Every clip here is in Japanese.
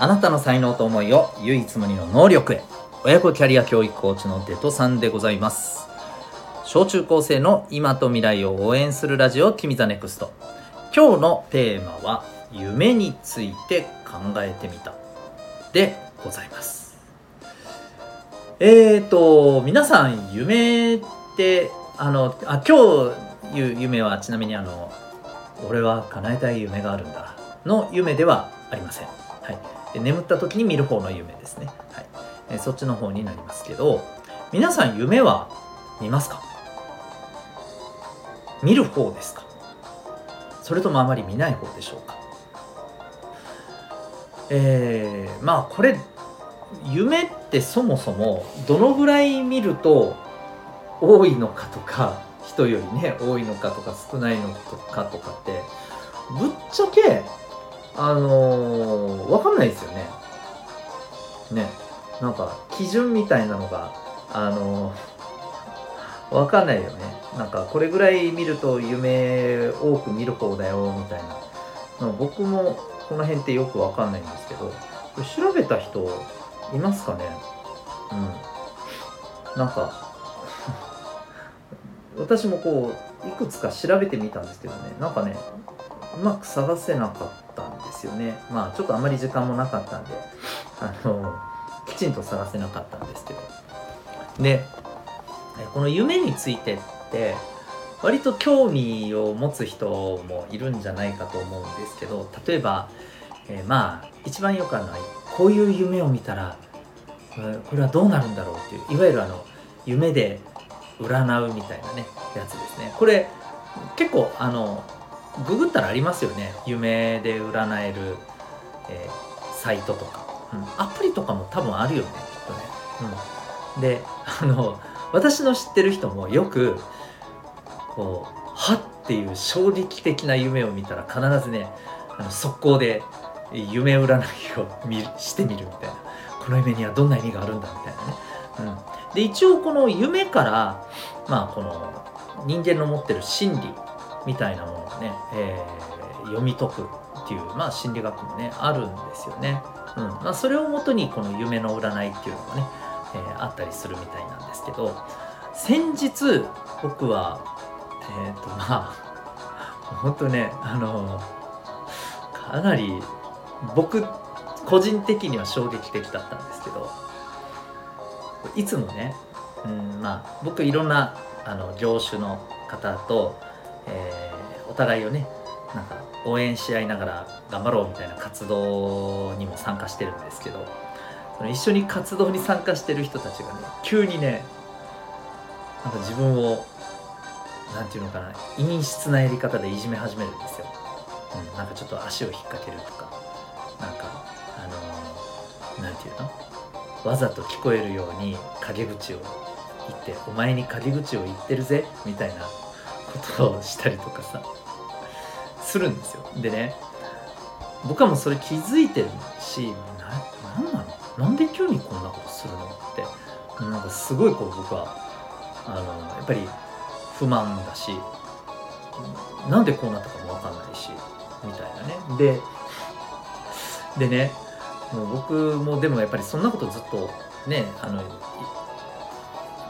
あなたの才能と思いを唯一無二の能力へ。親子キャリア教育コーチのデトさんでございます。小中高生の今と未来を応援するラジオ君 The Next。今日のテーマは夢について考えてみた。でございます。えーと皆さん夢ってあのあ今日いう夢はちなみにあの俺は叶えたい夢があるんだ。の夢ではありません。はい、で眠った時に見る方の夢ですね。はい。えそっちの方になりますけど、皆さん夢は見ますか？見る方ですか？それともあまり見ない方でしょうか？えー、まあこれ夢ってそもそもどのぐらい見ると多いのかとか人よりね多いのかとか少ないのかとかってぶっちゃけあのー、わかんないですよね。ね。なんか基準みたいなのがあのー、わかんないよね。なんかこれぐらい見ると夢多く見る方だよみたいな。僕もこの辺ってよくわかんないんですけど、調べた人いますかね？うん。なんか 私もこういくつか調べてみたんですけどねなんかねうまく探せなかったんですよね。まあちょっとあまり時間もなかったんであのきちんと探せなかったんですけど。でこの夢についてって割と興味を持つ人もいるんじゃないかと思うんですけど例えば、えー、まあ一番よくあるのはこういう夢を見たらこれはどうなるんだろうっていういわゆるあの夢で占うみたいなねやつですね。これ結構あのググったらありますよね。夢で占える、えー、サイトとか、うん、アプリとかも多分あるよねきっとね、うん、であの 私の知ってる人もよくこうはっていう衝撃的な夢を見たら必ずねあの速攻で夢占いを見してみるみたいな。この夢にはどんな意味があるんだみたいなね、うん、で一応この夢からまあこの人間の持ってる心理みたいなものをね、えー、読み解くっていうまあ心理学もねあるんですよね。うんまあ、それをもとにこの夢の占いっていうのがね、えー、あったりするみたいなんですけど先日僕はえっ、ー、とまあ 本当ねあのかなり僕個人的には衝撃的だったんですけどいつもね、うんまあ、僕いろんなあの業種の方と、えー、お互いをねなんか応援し合いながら頑張ろうみたいな活動にも参加してるんですけどその一緒に活動に参加してる人たちがね急にねなんか自分を何て言うのかな陰湿なやり方でいじめ始めるんですよ、うん、なんかちょっと足を引っ掛けるとかなんかあの何、ー、て言うの？わざと聞こえるように陰口を言って「お前に陰口を言ってるぜ」みたいなことをしたりとかさするんですよ。でね僕はもうそれ気づいてるしなんなの？なんで急にこんなことするのってなんかすごいこう僕はあのやっぱり不満だしなんでこうなったかも分かんないしみたいなね。ででねもう僕もでもやっぱりそんなことずっとねあの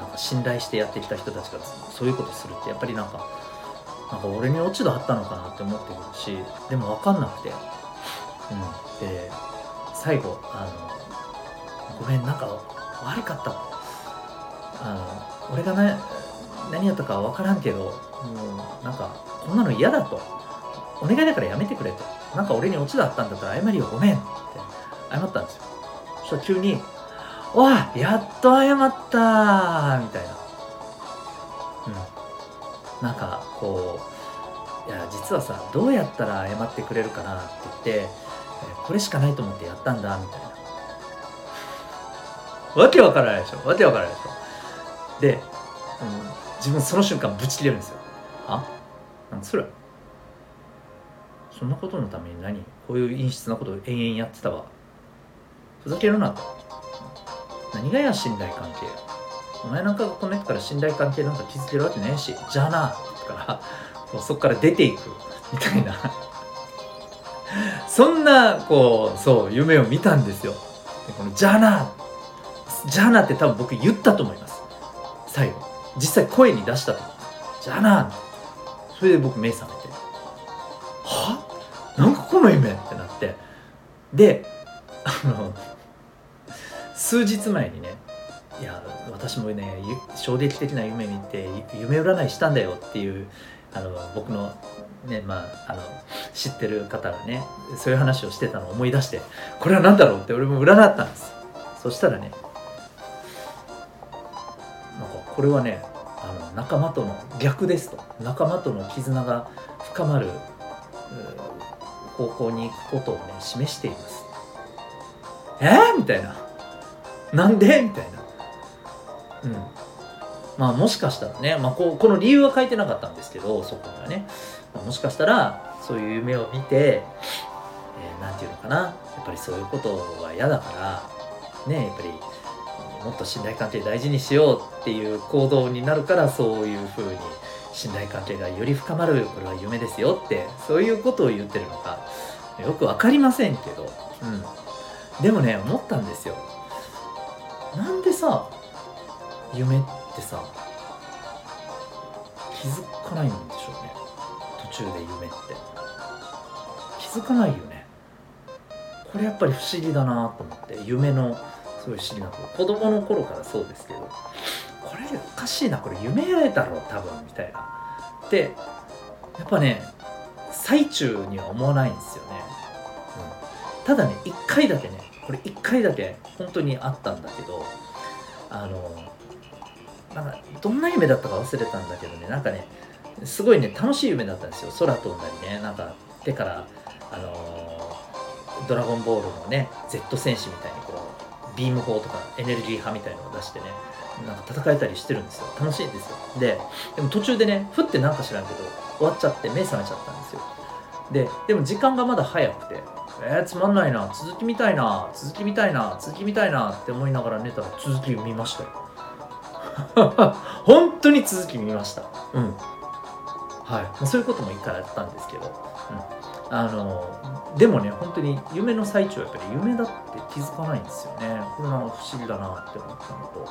なんか信頼してやってきた人たちがそういうことするってやっぱりなんかなんか俺に落ち度あったのかなって思ってくるしでも分かんなくて、うん、で最後あの「ごめんなんか悪かった」あの俺がな何やったか分からんけどもうなんかこんなの嫌だと。お願いだからやめてくれと。なんか俺に落ち度あったんだったら謝りよごめんって謝ったんですよ。そしたら急に「わやっと謝った」みたいな。うん。なんかこう「いや実はさどうやったら謝ってくれるかな」って言って「これしかないと思ってやったんだ」みたいな。わけわからないでしょ。わけわからないでしょ。で、うん、自分その瞬間ブチ切れるんですよ。あなんそれそんなことのために何？こういう陰湿なことを延々やってたわ。ふざけるなと何がや信頼関係お前なんかがこの人から信頼関係なんか築けるわけねえし。じゃあな。からそこから出ていくみたいな。そんなこうそう夢を見たんですよ。でこのじゃあな。じゃあなって多分僕言ったと思います。最後。実際声に出したと。思いますじゃあな。それで僕目覚めて。は？なんかこの夢ってなって。で数日前にねいや私もね衝撃的な夢見て夢占いしたんだよっていうあの僕のねまああの知ってる方がねそういう話をしてたのを思い出してこれは何だろうって俺も占ったんです。そしたらねなんかこれはねあの仲間との逆ですと。仲間との絆が深まる方向に行くことをね示しています。えー、みたいな。なんで？みたいな。うん。まあもしかしたらね、まあ、ここの理由は書いてなかったんですけどそこにはね、まあ、もしかしたらそういう夢を見て、えー、ていうのかな。やっぱりそういうことは嫌だからねやっぱりもっと信頼関係大事にしようっていう行動になるからそういうふうに信頼関係がより深まるこれは夢ですよってそういうことを言ってるのかよく分かりませんけど、うん、でもね思ったんですよ。なんでさ夢ってさ気づかないんでしょうね。途中で夢って。気づかないよね。これやっぱり不思議だなと思って。夢のすごい不思議なこと。子供の頃からそうですけど。これおかしいなこれ夢だろ多分みたいな。でやっぱね最中には思わないんですよね、うん、ただね1回だけねこれ1回だけ本当にあったんだけどあのなんかどんな夢だったか忘れたんだけどねなんかねすごいね楽しい夢だったんですよ。空飛んだりねなんか手からあの、ドラゴンボールのね Z 戦士みたいにこうビーム砲とかエネルギー派みたいなのを出してねなんか戦えたりしてるんですよ。楽しいんですよ。ででも途中でねふってなんか知らんけど終わっちゃって目覚めちゃったんですよ。ででも時間がまだ早くてえー、つまんないな。続き見たいな。続き見たいな。続き見たいな。って思いながら寝たら続き見ましたよ。本当に続き見ました。うん。はい、そういうことも一回やったんですけど、うん、あのでもね本当に夢の最中はやっぱり夢だって気づかないんですよね。これなんか不思議だなって思ったのと。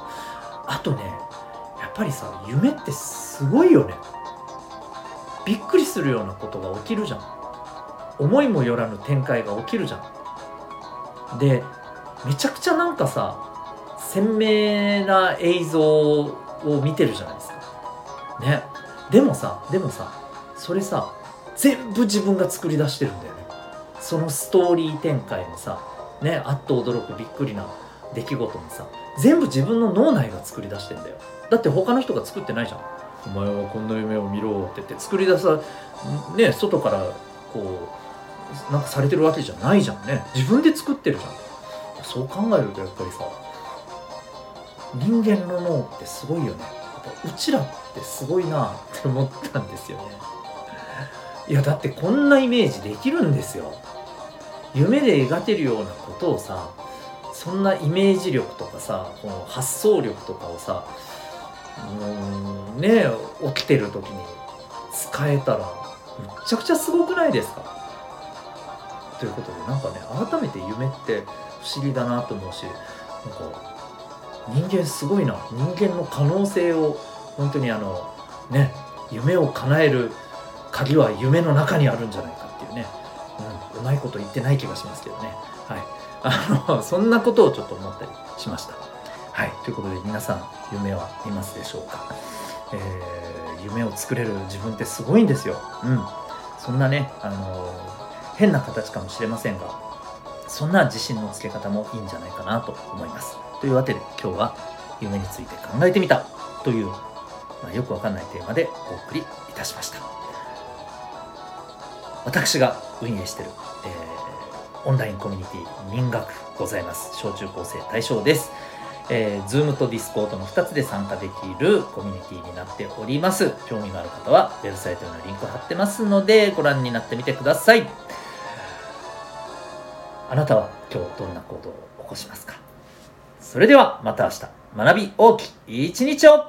あとねやっぱりさ夢ってすごいよね。びっくりするようなことが起きるじゃん。思いもよらぬ展開が起きるじゃん。でめちゃくちゃなんかさ鮮明な映像を見てるじゃないですか。ね。でもさでもさそれさ全部自分が作り出してるんだよね。そのストーリー展開のさねあっと驚くびっくりな出来事もさ全部自分の脳内が作り出してんだよ。だって他の人が作ってないじゃん。お前はこんな夢を見ろって言って作り出さね外からこうなんかされてるわけじゃないじゃんね。自分で作ってるじゃん。そう考えるとやっぱりさ人間の脳ってすごいよね。うちらってすごいなって思ったんですよね。いやだってこんなイメージできるんですよ。夢で描けるようなことをさそんなイメージ力とかさこの発想力とかをさうんね起きてる時に使えたらむっちゃくちゃすごくないですか？ということでなんかね改めて夢って不思議だなと思うしなんか人間すごいな。人間の可能性を本当にあのね夢を叶える鍵は夢の中にあるんじゃないかっていうね、うん、うまいこと言ってない気がしますけどね。はい。あのそんなことをちょっと思ったりしました。はい。ということで皆さん夢は見ますでしょうか、えー、夢を作れる自分ってすごいんですよ。うん。そんなねあの変な形かもしれませんがそんな自信のつけ方もいいんじゃないかなと思いますというわけで今日は夢について考えてみたという、まあ、よくわかんないテーマでお送りいたしました私が運営してる、えー、オンラインコミュニティ民学ございます小中高生対象ですえー、Zoom と Discord の2つで参加できるコミュニティになっております。興味のある方は、ウェブサイトのリンク貼ってますので、ご覧になってみてください。あなたは今日どんな行動を起こしますか？それではまた明日。学び大きい一日を。